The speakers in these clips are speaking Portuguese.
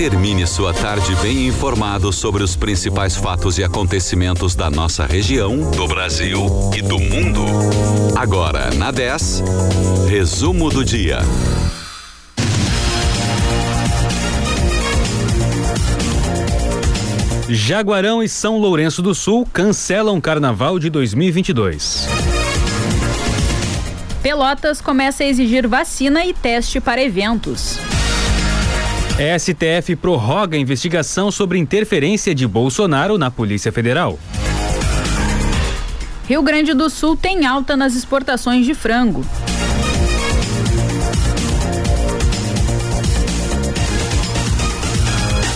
Termine sua tarde bem informado sobre os principais fatos e acontecimentos da nossa região, do Brasil e do mundo. Agora, na 10, resumo do dia. Jaguarão e São Lourenço do Sul cancelam o Carnaval de 2022. Pelotas começa a exigir vacina e teste para eventos. STF prorroga a investigação sobre interferência de Bolsonaro na Polícia Federal. Rio Grande do Sul tem alta nas exportações de frango.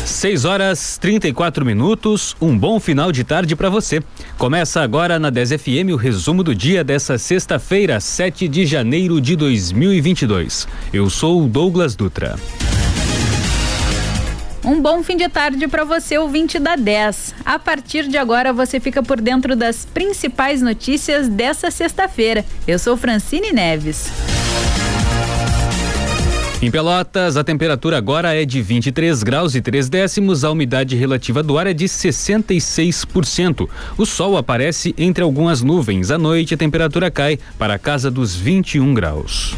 6 horas 34 minutos. Um bom final de tarde para você. Começa agora na 10 FM o resumo do dia dessa sexta-feira, 7 de janeiro de 2022. Eu sou o Douglas Dutra. Um bom fim de tarde para você, ouvinte da 10. A partir de agora você fica por dentro das principais notícias dessa sexta-feira. Eu sou Francine Neves. Em Pelotas, a temperatura agora é de 23 graus e 3 décimos, a umidade relativa do ar é de 66%. O sol aparece entre algumas nuvens. À noite, a temperatura cai para a casa dos 21 graus.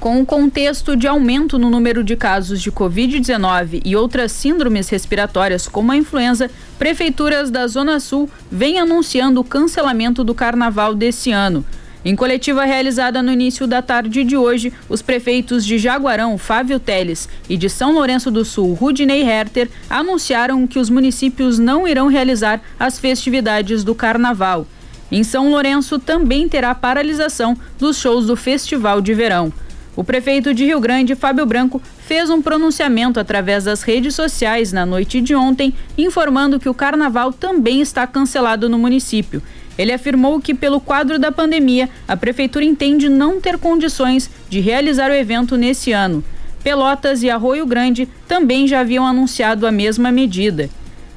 Com o contexto de aumento no número de casos de Covid-19 e outras síndromes respiratórias, como a influenza, prefeituras da Zona Sul vêm anunciando o cancelamento do carnaval desse ano. Em coletiva realizada no início da tarde de hoje, os prefeitos de Jaguarão, Fábio Teles, e de São Lourenço do Sul, Rudinei Herter, anunciaram que os municípios não irão realizar as festividades do carnaval. Em São Lourenço também terá paralisação dos shows do Festival de Verão. O prefeito de Rio Grande, Fábio Branco, fez um pronunciamento através das redes sociais na noite de ontem, informando que o carnaval também está cancelado no município ele afirmou que, pelo quadro da pandemia, a prefeitura entende não ter condições de realizar o evento nesse ano. Pelotas e Arroio Grande também já haviam anunciado a mesma medida.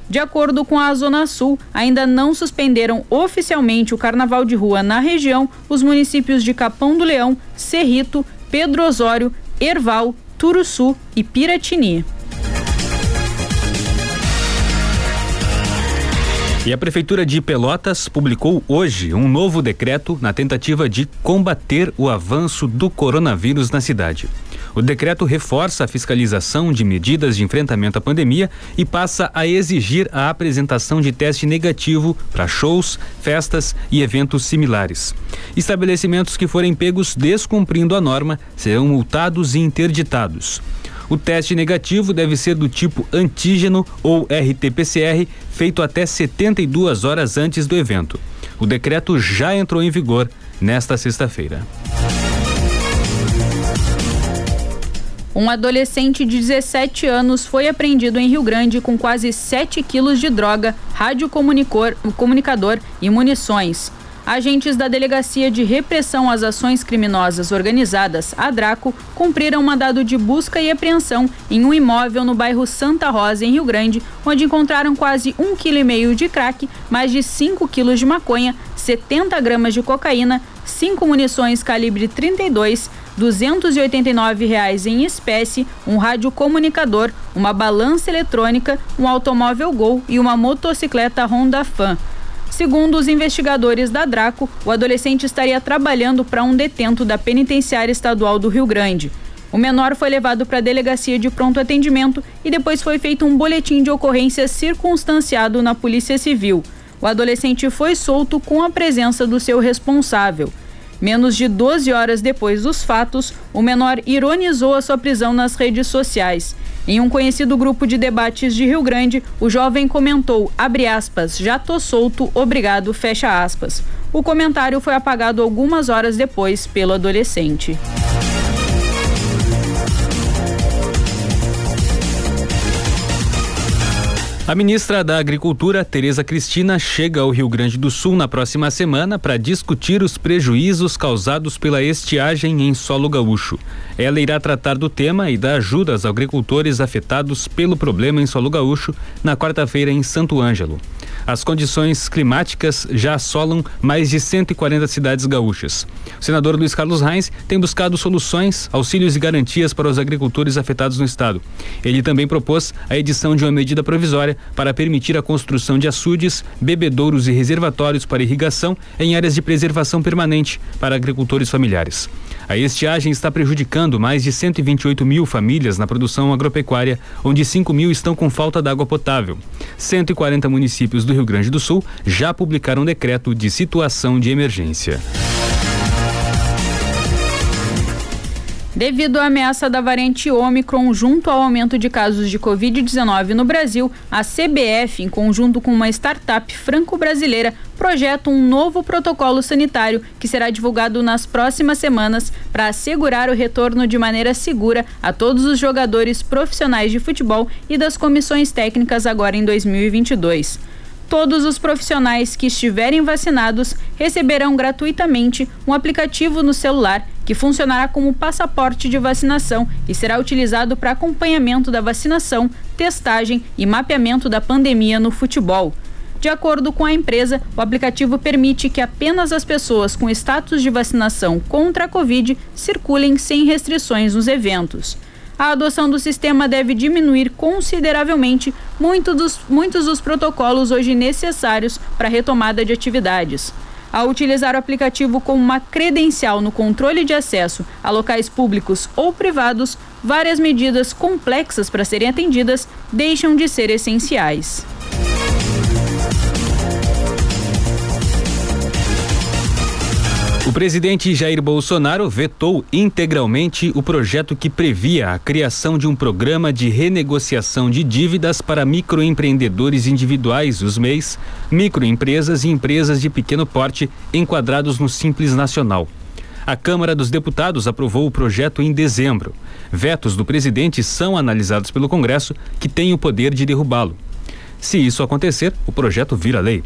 De acordo com a Zona Sul, ainda não suspenderam oficialmente o carnaval de rua na região os municípios de Capão do Leão, Cerrito, Pedro Osório, Erval, Turuçu e Piratini. E a Prefeitura de Pelotas publicou hoje um novo decreto na tentativa de combater o avanço do coronavírus na cidade. O decreto reforça a fiscalização de medidas de enfrentamento à pandemia e passa a exigir a apresentação de teste negativo para shows, festas e eventos similares. Estabelecimentos que forem pegos descumprindo a norma serão multados e interditados. O teste negativo deve ser do tipo antígeno ou RT-PCR, feito até 72 horas antes do evento. O decreto já entrou em vigor nesta sexta-feira. Um adolescente de 17 anos foi apreendido em Rio Grande com quase 7 quilos de droga, radiocomunicador e munições. Agentes da Delegacia de Repressão às Ações Criminosas Organizadas, a Draco, cumpriram mandado de busca e apreensão em um imóvel no bairro Santa Rosa, em Rio Grande, onde encontraram quase um quilo e meio de crack, mais de 5 quilos de maconha, 70 gramas de cocaína, cinco munições calibre 32, R$ 289 reais em espécie, um radiocomunicador, uma balança eletrônica, um automóvel Gol e uma motocicleta Honda Fan. Segundo os investigadores da Draco, o adolescente estaria trabalhando para um detento da Penitenciária Estadual do Rio Grande. O menor foi levado para a delegacia de pronto atendimento e depois foi feito um boletim de ocorrência circunstanciado na Polícia Civil. O adolescente foi solto com a presença do seu responsável. Menos de 12 horas depois dos fatos, o menor ironizou a sua prisão nas redes sociais. Em um conhecido grupo de debates de Rio Grande, o jovem comentou, aspas, já tô solto, obrigado, fecha aspas. O comentário foi apagado algumas horas depois pelo adolescente. A ministra da Agricultura, Tereza Cristina, chega ao Rio Grande do Sul na próxima semana para discutir os prejuízos causados pela estiagem em solo gaúcho. Ela irá tratar do tema e dar ajuda aos agricultores afetados pelo problema em solo gaúcho na quarta-feira em Santo Ângelo. As condições climáticas já assolam mais de 140 cidades gaúchas. O senador Luiz Carlos Reis tem buscado soluções, auxílios e garantias para os agricultores afetados no estado. Ele também propôs a edição de uma medida provisória para permitir a construção de açudes, bebedouros e reservatórios para irrigação em áreas de preservação permanente para agricultores familiares. A estiagem está prejudicando mais de 128 mil famílias na produção agropecuária, onde 5 mil estão com falta de água potável. 140 municípios do Rio Grande do Sul já publicaram decreto de situação de emergência. Devido à ameaça da variante Ômicron junto ao aumento de casos de Covid-19 no Brasil, a CBF, em conjunto com uma startup franco-brasileira, projeta um novo protocolo sanitário que será divulgado nas próximas semanas para assegurar o retorno de maneira segura a todos os jogadores profissionais de futebol e das comissões técnicas agora em 2022 todos os profissionais que estiverem vacinados receberão gratuitamente um aplicativo no celular que funcionará como passaporte de vacinação e será utilizado para acompanhamento da vacinação, testagem e mapeamento da pandemia no futebol. De acordo com a empresa, o aplicativo permite que apenas as pessoas com status de vacinação contra a Covid circulem sem restrições nos eventos a adoção do sistema deve diminuir consideravelmente muito dos, muitos dos protocolos hoje necessários para a retomada de atividades. Ao utilizar o aplicativo como uma credencial no controle de acesso a locais públicos ou privados, várias medidas complexas para serem atendidas deixam de ser essenciais. O presidente Jair Bolsonaro vetou integralmente o projeto que previa a criação de um programa de renegociação de dívidas para microempreendedores individuais, os MEIs, microempresas e empresas de pequeno porte enquadrados no Simples Nacional. A Câmara dos Deputados aprovou o projeto em dezembro. Vetos do presidente são analisados pelo Congresso, que tem o poder de derrubá-lo. Se isso acontecer, o projeto vira lei.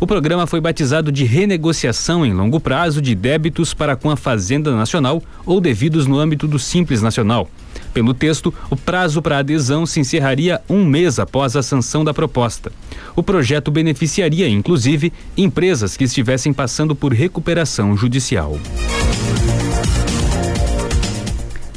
O programa foi batizado de renegociação em longo prazo de débitos para com a Fazenda Nacional ou devidos no âmbito do Simples Nacional. Pelo texto, o prazo para adesão se encerraria um mês após a sanção da proposta. O projeto beneficiaria, inclusive, empresas que estivessem passando por recuperação judicial.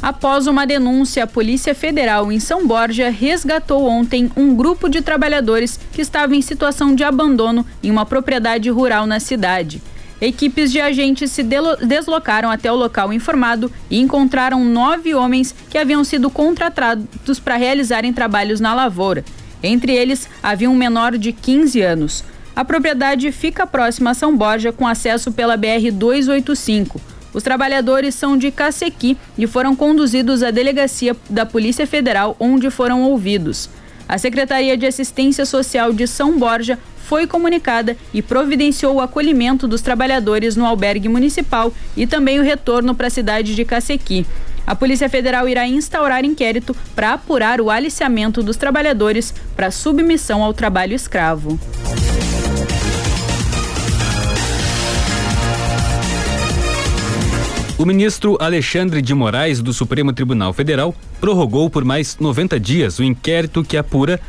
Após uma denúncia, a Polícia Federal em São Borja resgatou ontem um grupo de trabalhadores que estava em situação de abandono em uma propriedade rural na cidade. Equipes de agentes se deslocaram até o local informado e encontraram nove homens que haviam sido contratados para realizarem trabalhos na lavoura. Entre eles, havia um menor de 15 anos. A propriedade fica próxima a São Borja, com acesso pela BR-285. Os trabalhadores são de Cacequi e foram conduzidos à delegacia da Polícia Federal, onde foram ouvidos. A Secretaria de Assistência Social de São Borja foi comunicada e providenciou o acolhimento dos trabalhadores no albergue municipal e também o retorno para a cidade de Cacequi. A Polícia Federal irá instaurar inquérito para apurar o aliciamento dos trabalhadores para submissão ao trabalho escravo. O ministro Alexandre de Moraes, do Supremo Tribunal Federal, prorrogou por mais 90 dias o inquérito que apura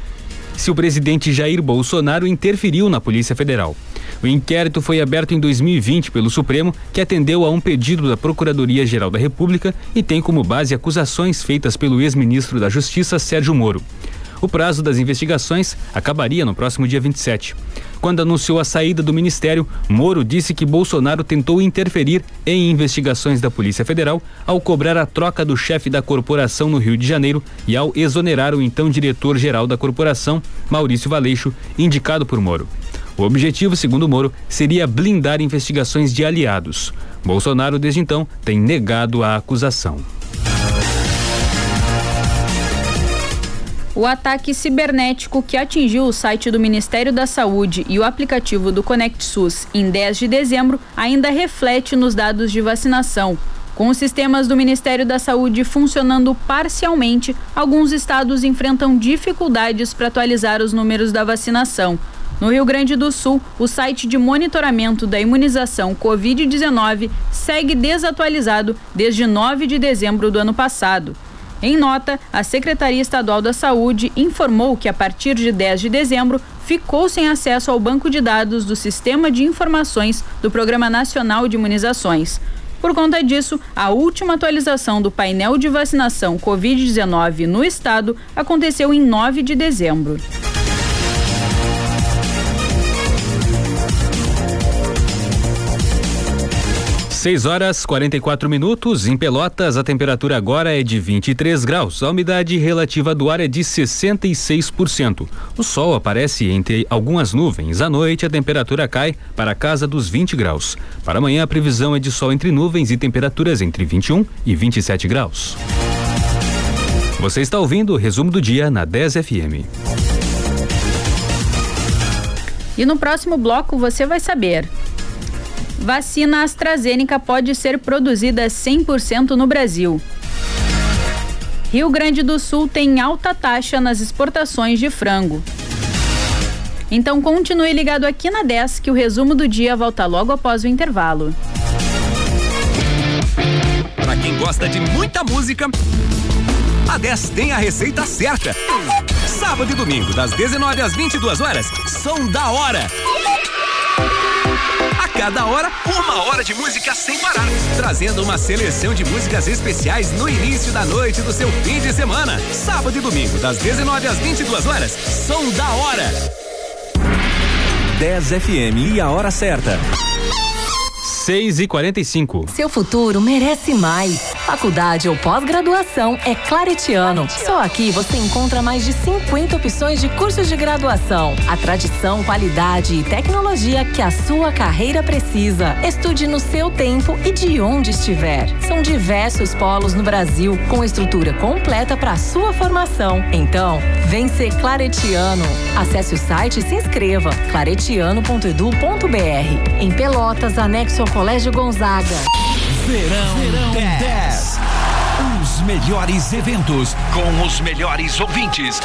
se o presidente Jair Bolsonaro interferiu na Polícia Federal. O inquérito foi aberto em 2020 pelo Supremo, que atendeu a um pedido da Procuradoria-Geral da República e tem como base acusações feitas pelo ex-ministro da Justiça, Sérgio Moro. O prazo das investigações acabaria no próximo dia 27. Quando anunciou a saída do ministério, Moro disse que Bolsonaro tentou interferir em investigações da Polícia Federal ao cobrar a troca do chefe da corporação no Rio de Janeiro e ao exonerar o então diretor-geral da corporação, Maurício Valeixo, indicado por Moro. O objetivo, segundo Moro, seria blindar investigações de aliados. Bolsonaro, desde então, tem negado a acusação. O ataque cibernético que atingiu o site do Ministério da Saúde e o aplicativo do SUS em 10 de dezembro ainda reflete nos dados de vacinação. Com os sistemas do Ministério da Saúde funcionando parcialmente, alguns estados enfrentam dificuldades para atualizar os números da vacinação. No Rio Grande do Sul, o site de monitoramento da imunização Covid-19 segue desatualizado desde 9 de dezembro do ano passado. Em nota, a Secretaria Estadual da Saúde informou que a partir de 10 de dezembro ficou sem acesso ao banco de dados do Sistema de Informações do Programa Nacional de Imunizações. Por conta disso, a última atualização do painel de vacinação Covid-19 no estado aconteceu em 9 de dezembro. 6 horas 44 minutos. Em Pelotas, a temperatura agora é de 23 graus. A umidade relativa do ar é de 66%. O sol aparece entre algumas nuvens. À noite, a temperatura cai para a casa dos 20 graus. Para amanhã, a previsão é de sol entre nuvens e temperaturas entre 21 e 27 graus. Você está ouvindo o resumo do dia na 10 FM. E no próximo bloco você vai saber. Vacina AstraZeneca pode ser produzida 100% no Brasil. Rio Grande do Sul tem alta taxa nas exportações de frango. Então continue ligado aqui na 10 que o resumo do dia volta logo após o intervalo. Para quem gosta de muita música, a 10 tem a receita certa. Sábado e domingo, das 19 às 22 horas, som da hora cada hora, uma hora de música sem parar. Trazendo uma seleção de músicas especiais no início da noite do seu fim de semana. Sábado e domingo, das 19 às 22 horas. Som da hora. 10 FM e a hora certa. 6 e 45 Seu futuro merece mais. Faculdade ou pós-graduação é Claretiano. Só aqui você encontra mais de 50 opções de cursos de graduação. A tradição, qualidade e tecnologia que a sua carreira precisa. Estude no seu tempo e de onde estiver. São diversos polos no Brasil com estrutura completa para sua formação. Então, vem ser Claretiano. Acesse o site e se inscreva. claretiano.edu.br. Em Pelotas, anexo ao Colégio Gonzaga. Verão, Verão 10. 10. Os melhores eventos com os melhores ouvintes.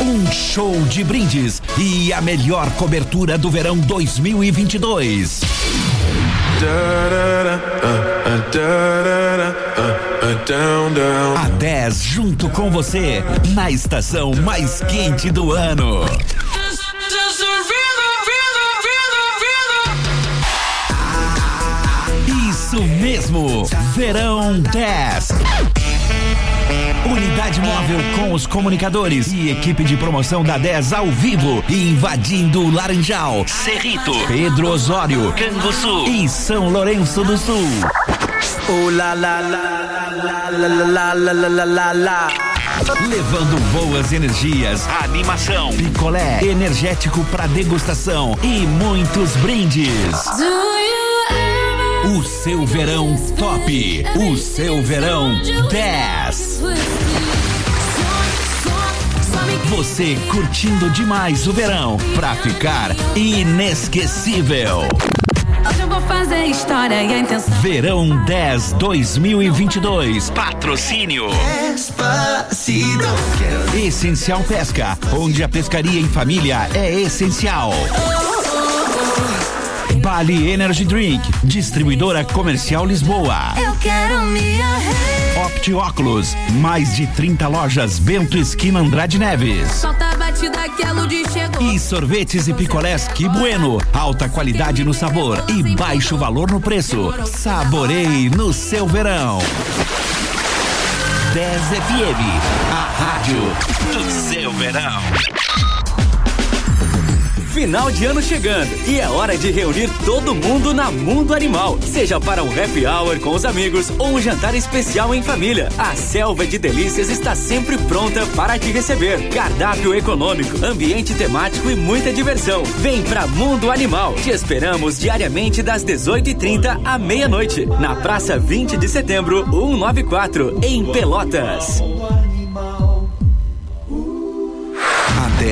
Um show de brindes e a melhor cobertura do verão 2022. A 10 junto com você na estação mais quente do ano. Isso mesmo, Verão 10. Unidade móvel com os comunicadores e equipe de promoção da 10 ao vivo, invadindo o Laranjal, Cerrito, Pedro Osório, Canguçu e São Lourenço do Sul. Oh la la la la la la la la la la Levando boas energias, animação, picolé, energético para degustação e muitos brindes. O seu verão top. O seu verão 10. Você curtindo demais o verão pra ficar inesquecível. Fazer história e a intenção. Verão 10 2022. Patrocínio. Despacito. Essencial Pesca, onde a pescaria em família é essencial. Bali Energy Drink, distribuidora comercial Lisboa. Eu quero me Opti Óculos, mais de 30 lojas Bento Esquina Andrade Neves. Solta batida chegou. E sorvetes e picolés Que Bueno, alta qualidade no sabor e baixo valor no preço. Saboreie no seu verão. 10 FM, a rádio do seu verão. Final de ano chegando e é hora de reunir todo mundo na Mundo Animal. Seja para um happy hour com os amigos ou um jantar especial em família. A Selva de Delícias está sempre pronta para te receber. Cardápio econômico, ambiente temático e muita diversão. Vem pra Mundo Animal. Te esperamos diariamente das 18h30 à meia-noite. Na Praça 20 de Setembro, 194, em Pelotas.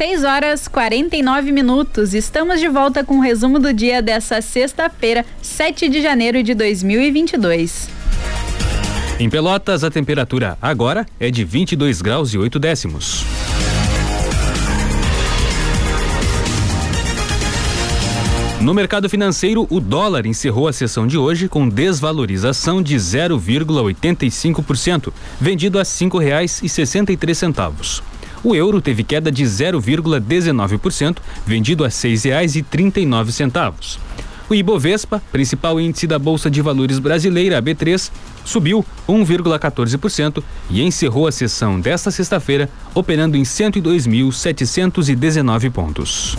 Seis horas 49 minutos. Estamos de volta com o resumo do dia dessa sexta-feira, 7 de janeiro de 2022. Em Pelotas, a temperatura agora é de 22 graus e 8 décimos. No mercado financeiro, o dólar encerrou a sessão de hoje com desvalorização de 0,85%, vendido a R$ 5,63. O euro teve queda de 0,19%, vendido a R$ 6,39. O Ibovespa, principal índice da Bolsa de Valores brasileira, a B3, subiu 1,14% e encerrou a sessão desta sexta-feira operando em 102.719 pontos.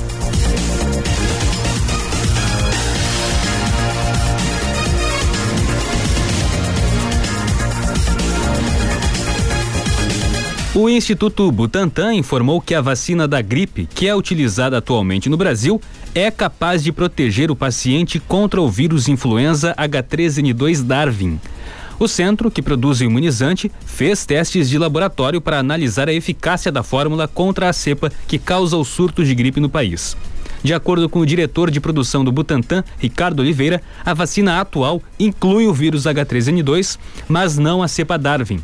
O Instituto Butantan informou que a vacina da gripe, que é utilizada atualmente no Brasil, é capaz de proteger o paciente contra o vírus influenza H3N2 Darwin. O centro, que produz o imunizante, fez testes de laboratório para analisar a eficácia da fórmula contra a cepa que causa o surto de gripe no país. De acordo com o diretor de produção do Butantan, Ricardo Oliveira, a vacina atual inclui o vírus H3N2, mas não a cepa Darwin.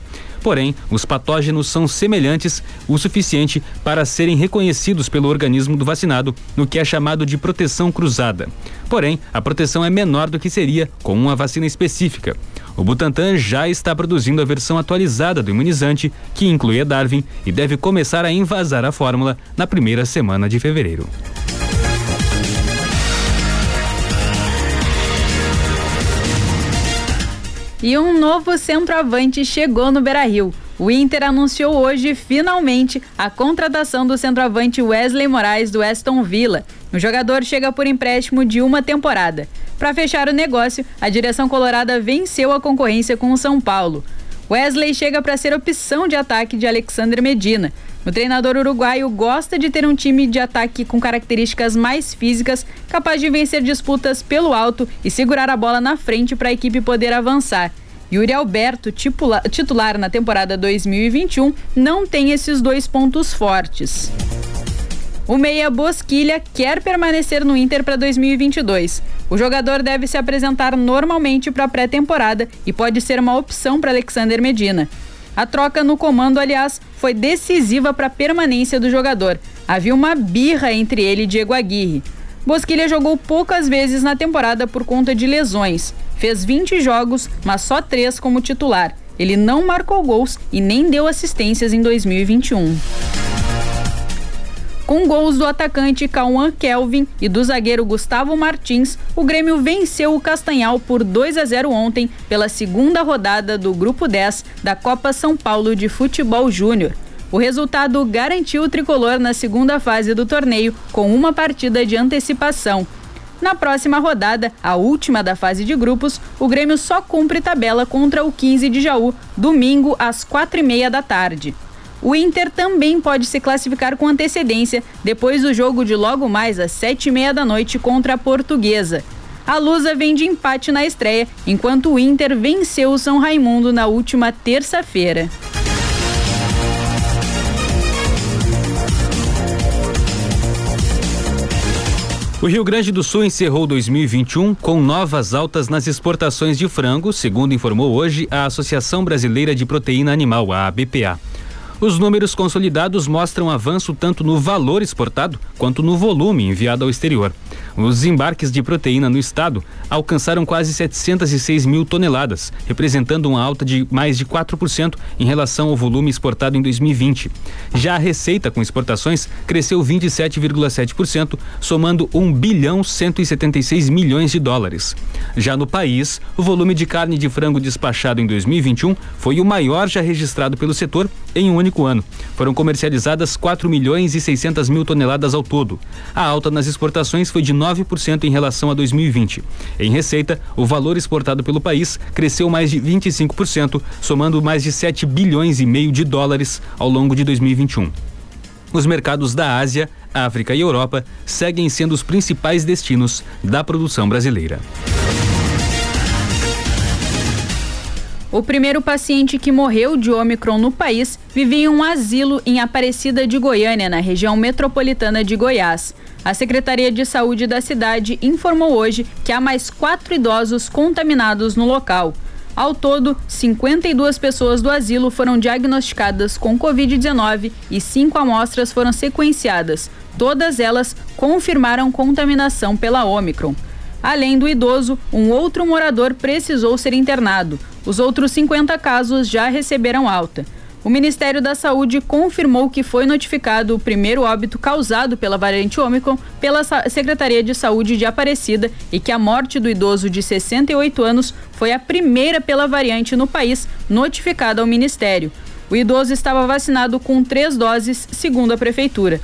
Porém, os patógenos são semelhantes o suficiente para serem reconhecidos pelo organismo do vacinado, no que é chamado de proteção cruzada. Porém, a proteção é menor do que seria com uma vacina específica. O Butantan já está produzindo a versão atualizada do imunizante, que inclui a Darwin e deve começar a invasar a fórmula na primeira semana de fevereiro. E um novo centroavante chegou no Beira-Rio. O Inter anunciou hoje, finalmente, a contratação do centroavante Wesley Moraes do Aston Villa. O jogador chega por empréstimo de uma temporada. Para fechar o negócio, a direção colorada venceu a concorrência com o São Paulo. Wesley chega para ser opção de ataque de Alexander Medina. O treinador uruguaio gosta de ter um time de ataque com características mais físicas, capaz de vencer disputas pelo alto e segurar a bola na frente para a equipe poder avançar. Yuri Alberto, titular na temporada 2021, não tem esses dois pontos fortes. O meia Bosquilha quer permanecer no Inter para 2022. O jogador deve se apresentar normalmente para a pré-temporada e pode ser uma opção para Alexander Medina. A troca no comando, aliás, foi decisiva para a permanência do jogador. Havia uma birra entre ele e Diego Aguirre. Bosquilha jogou poucas vezes na temporada por conta de lesões. Fez 20 jogos, mas só três como titular. Ele não marcou gols e nem deu assistências em 2021. Com gols do atacante Cauã Kelvin e do zagueiro Gustavo Martins, o Grêmio venceu o Castanhal por 2 a 0 ontem pela segunda rodada do Grupo 10 da Copa São Paulo de Futebol Júnior. O resultado garantiu o tricolor na segunda fase do torneio com uma partida de antecipação. Na próxima rodada, a última da fase de grupos, o Grêmio só cumpre tabela contra o 15 de Jaú, domingo às quatro e meia da tarde. O Inter também pode se classificar com antecedência depois do jogo de logo mais às sete e meia da noite contra a Portuguesa. A Lusa vem de empate na estreia, enquanto o Inter venceu o São Raimundo na última terça-feira. O Rio Grande do Sul encerrou 2021 com novas altas nas exportações de frango, segundo informou hoje a Associação Brasileira de Proteína Animal, a ABPA. Os números consolidados mostram avanço tanto no valor exportado quanto no volume enviado ao exterior. Os embarques de proteína no estado alcançaram quase 706 mil toneladas, representando uma alta de mais de 4% em relação ao volume exportado em 2020. Já a receita com exportações cresceu 27,7%, somando 1 bilhão 176 milhões de dólares. Já no país, o volume de carne de frango despachado em 2021 foi o maior já registrado pelo setor em um único ano. Foram comercializadas 4 milhões e 600 mil toneladas ao todo. A alta nas exportações foi de 9% em relação a 2020. Em receita, o valor exportado pelo país cresceu mais de 25%, somando mais de 7 bilhões e meio de dólares ao longo de 2021. os mercados da Ásia, África e Europa seguem sendo os principais destinos da produção brasileira. O primeiro paciente que morreu de Ômicron no país vivia em um asilo em Aparecida de Goiânia, na região metropolitana de Goiás. A Secretaria de Saúde da cidade informou hoje que há mais quatro idosos contaminados no local. Ao todo, 52 pessoas do asilo foram diagnosticadas com Covid-19 e cinco amostras foram sequenciadas. Todas elas confirmaram contaminação pela Omicron. Além do idoso, um outro morador precisou ser internado. Os outros 50 casos já receberam alta. O Ministério da Saúde confirmou que foi notificado o primeiro óbito causado pela variante Ômicron pela Secretaria de Saúde de Aparecida e que a morte do idoso de 68 anos foi a primeira pela variante no país notificada ao Ministério. O idoso estava vacinado com três doses, segundo a Prefeitura.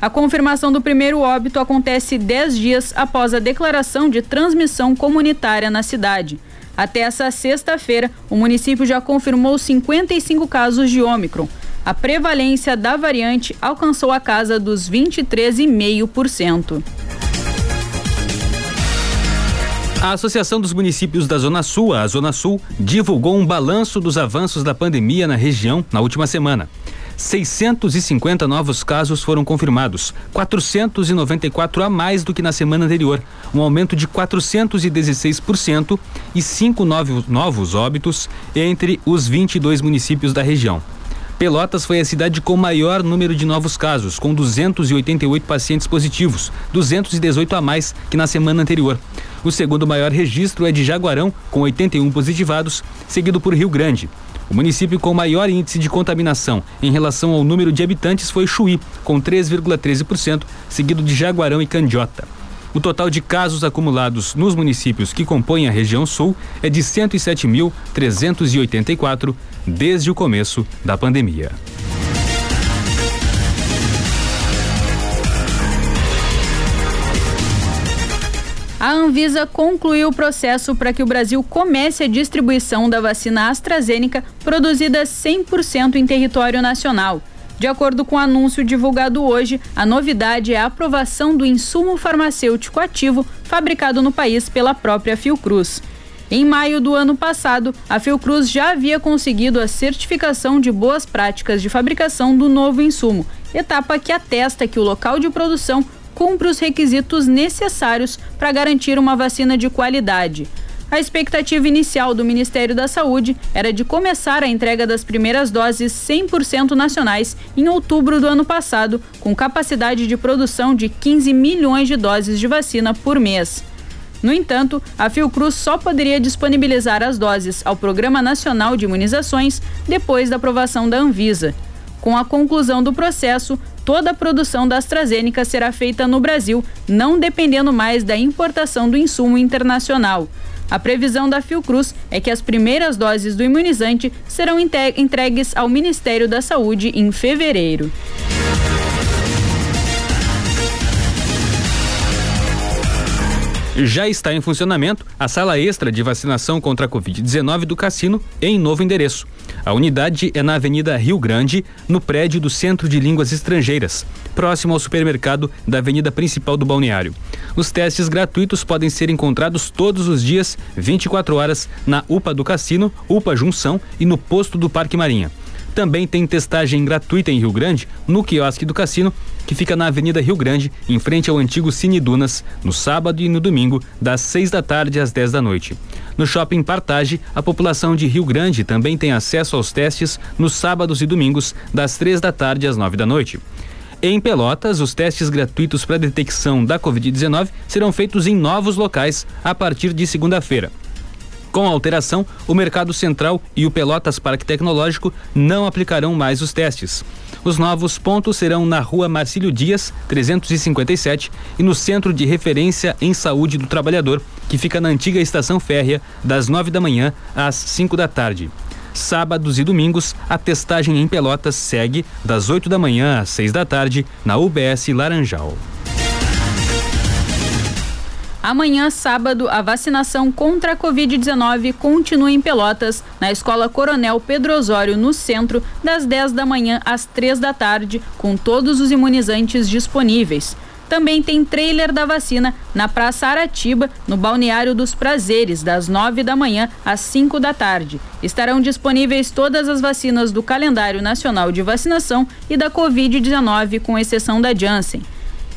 A confirmação do primeiro óbito acontece dez dias após a declaração de transmissão comunitária na cidade. Até essa sexta-feira, o município já confirmou 55 casos de Ômicron. A prevalência da variante alcançou a casa dos 23,5%. A Associação dos Municípios da Zona Sul, a Zona Sul, divulgou um balanço dos avanços da pandemia na região na última semana. 650 novos casos foram confirmados, 494 a mais do que na semana anterior, um aumento de 416% e cinco novos, novos óbitos entre os 22 municípios da região. Pelotas foi a cidade com maior número de novos casos, com 288 pacientes positivos, 218 a mais que na semana anterior. O segundo maior registro é de Jaguarão, com 81 positivados, seguido por Rio Grande. O município com maior índice de contaminação em relação ao número de habitantes foi Chuí, com 3,13%, seguido de Jaguarão e Candiota. O total de casos acumulados nos municípios que compõem a região sul é de 107.384 desde o começo da pandemia. A Anvisa concluiu o processo para que o Brasil comece a distribuição da vacina AstraZeneca produzida 100% em território nacional. De acordo com o anúncio divulgado hoje, a novidade é a aprovação do insumo farmacêutico ativo fabricado no país pela própria Fiocruz. Em maio do ano passado, a Fiocruz já havia conseguido a certificação de boas práticas de fabricação do novo insumo, etapa que atesta que o local de produção cumpre os requisitos necessários para garantir uma vacina de qualidade. A expectativa inicial do Ministério da Saúde era de começar a entrega das primeiras doses 100% nacionais em outubro do ano passado, com capacidade de produção de 15 milhões de doses de vacina por mês. No entanto, a Fiocruz só poderia disponibilizar as doses ao Programa Nacional de Imunizações depois da aprovação da Anvisa. Com a conclusão do processo, toda a produção da AstraZeneca será feita no Brasil, não dependendo mais da importação do insumo internacional. A previsão da Fiocruz é que as primeiras doses do imunizante serão entregues ao Ministério da Saúde em fevereiro. Já está em funcionamento a sala extra de vacinação contra a Covid-19 do cassino em novo endereço. A unidade é na Avenida Rio Grande, no prédio do Centro de Línguas Estrangeiras, próximo ao supermercado da Avenida Principal do Balneário. Os testes gratuitos podem ser encontrados todos os dias, 24 horas, na UPA do Cassino, UPA Junção e no posto do Parque Marinha. Também tem testagem gratuita em Rio Grande, no quiosque do cassino, que fica na Avenida Rio Grande, em frente ao antigo Cine Dunas, no sábado e no domingo, das 6 da tarde às 10 da noite. No shopping Partage, a população de Rio Grande também tem acesso aos testes nos sábados e domingos, das 3 da tarde às 9 da noite. Em Pelotas, os testes gratuitos para detecção da Covid-19 serão feitos em novos locais a partir de segunda-feira. Com a alteração, o Mercado Central e o Pelotas Parque Tecnológico não aplicarão mais os testes. Os novos pontos serão na Rua Marcílio Dias, 357, e no Centro de Referência em Saúde do Trabalhador, que fica na antiga estação férrea, das 9 da manhã às 5 da tarde. Sábados e domingos, a testagem em Pelotas segue das 8 da manhã às 6 da tarde na UBS Laranjal. Amanhã, sábado, a vacinação contra a Covid-19 continua em Pelotas, na Escola Coronel Pedro Osório, no centro, das 10 da manhã às 3 da tarde, com todos os imunizantes disponíveis. Também tem trailer da vacina na Praça Aratiba, no Balneário dos Prazeres, das 9 da manhã às 5 da tarde. Estarão disponíveis todas as vacinas do calendário nacional de vacinação e da Covid-19, com exceção da Janssen.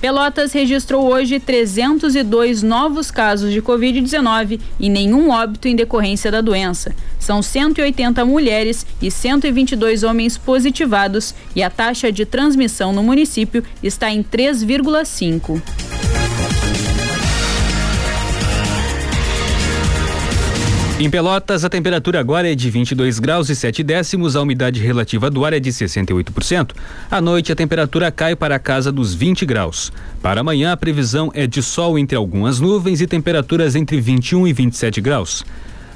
Pelotas registrou hoje 302 novos casos de Covid-19 e nenhum óbito em decorrência da doença. São 180 mulheres e 122 homens positivados e a taxa de transmissão no município está em 3,5. Em Pelotas, a temperatura agora é de 22 graus e 7 décimos, a umidade relativa do ar é de 68%. À noite, a temperatura cai para a casa dos 20 graus. Para amanhã, a previsão é de sol entre algumas nuvens e temperaturas entre 21 e 27 graus.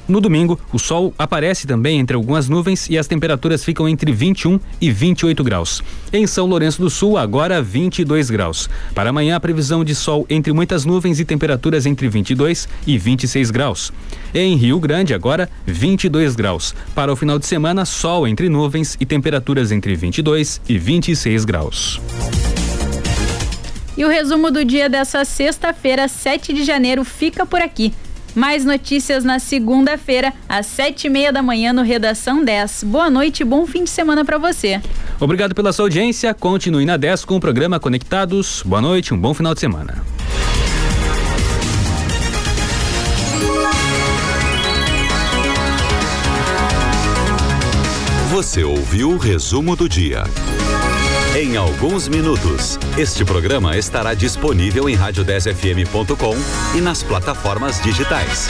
No domingo, o sol aparece também entre algumas nuvens e as temperaturas ficam entre 21 e 28 graus. Em São Lourenço do Sul, agora 22 graus. Para amanhã, a previsão de sol entre muitas nuvens e temperaturas entre 22 e 26 graus. Em Rio Grande, agora 22 graus. Para o final de semana, sol entre nuvens e temperaturas entre 22 e 26 graus. E o resumo do dia dessa sexta-feira, 7 de janeiro, fica por aqui. Mais notícias na segunda-feira, às sete e meia da manhã, no Redação 10. Boa noite e bom fim de semana para você. Obrigado pela sua audiência. Continue na 10 com o programa Conectados. Boa noite, um bom final de semana. Você ouviu o resumo do dia. Em alguns minutos, este programa estará disponível em rádio10fm.com e nas plataformas digitais.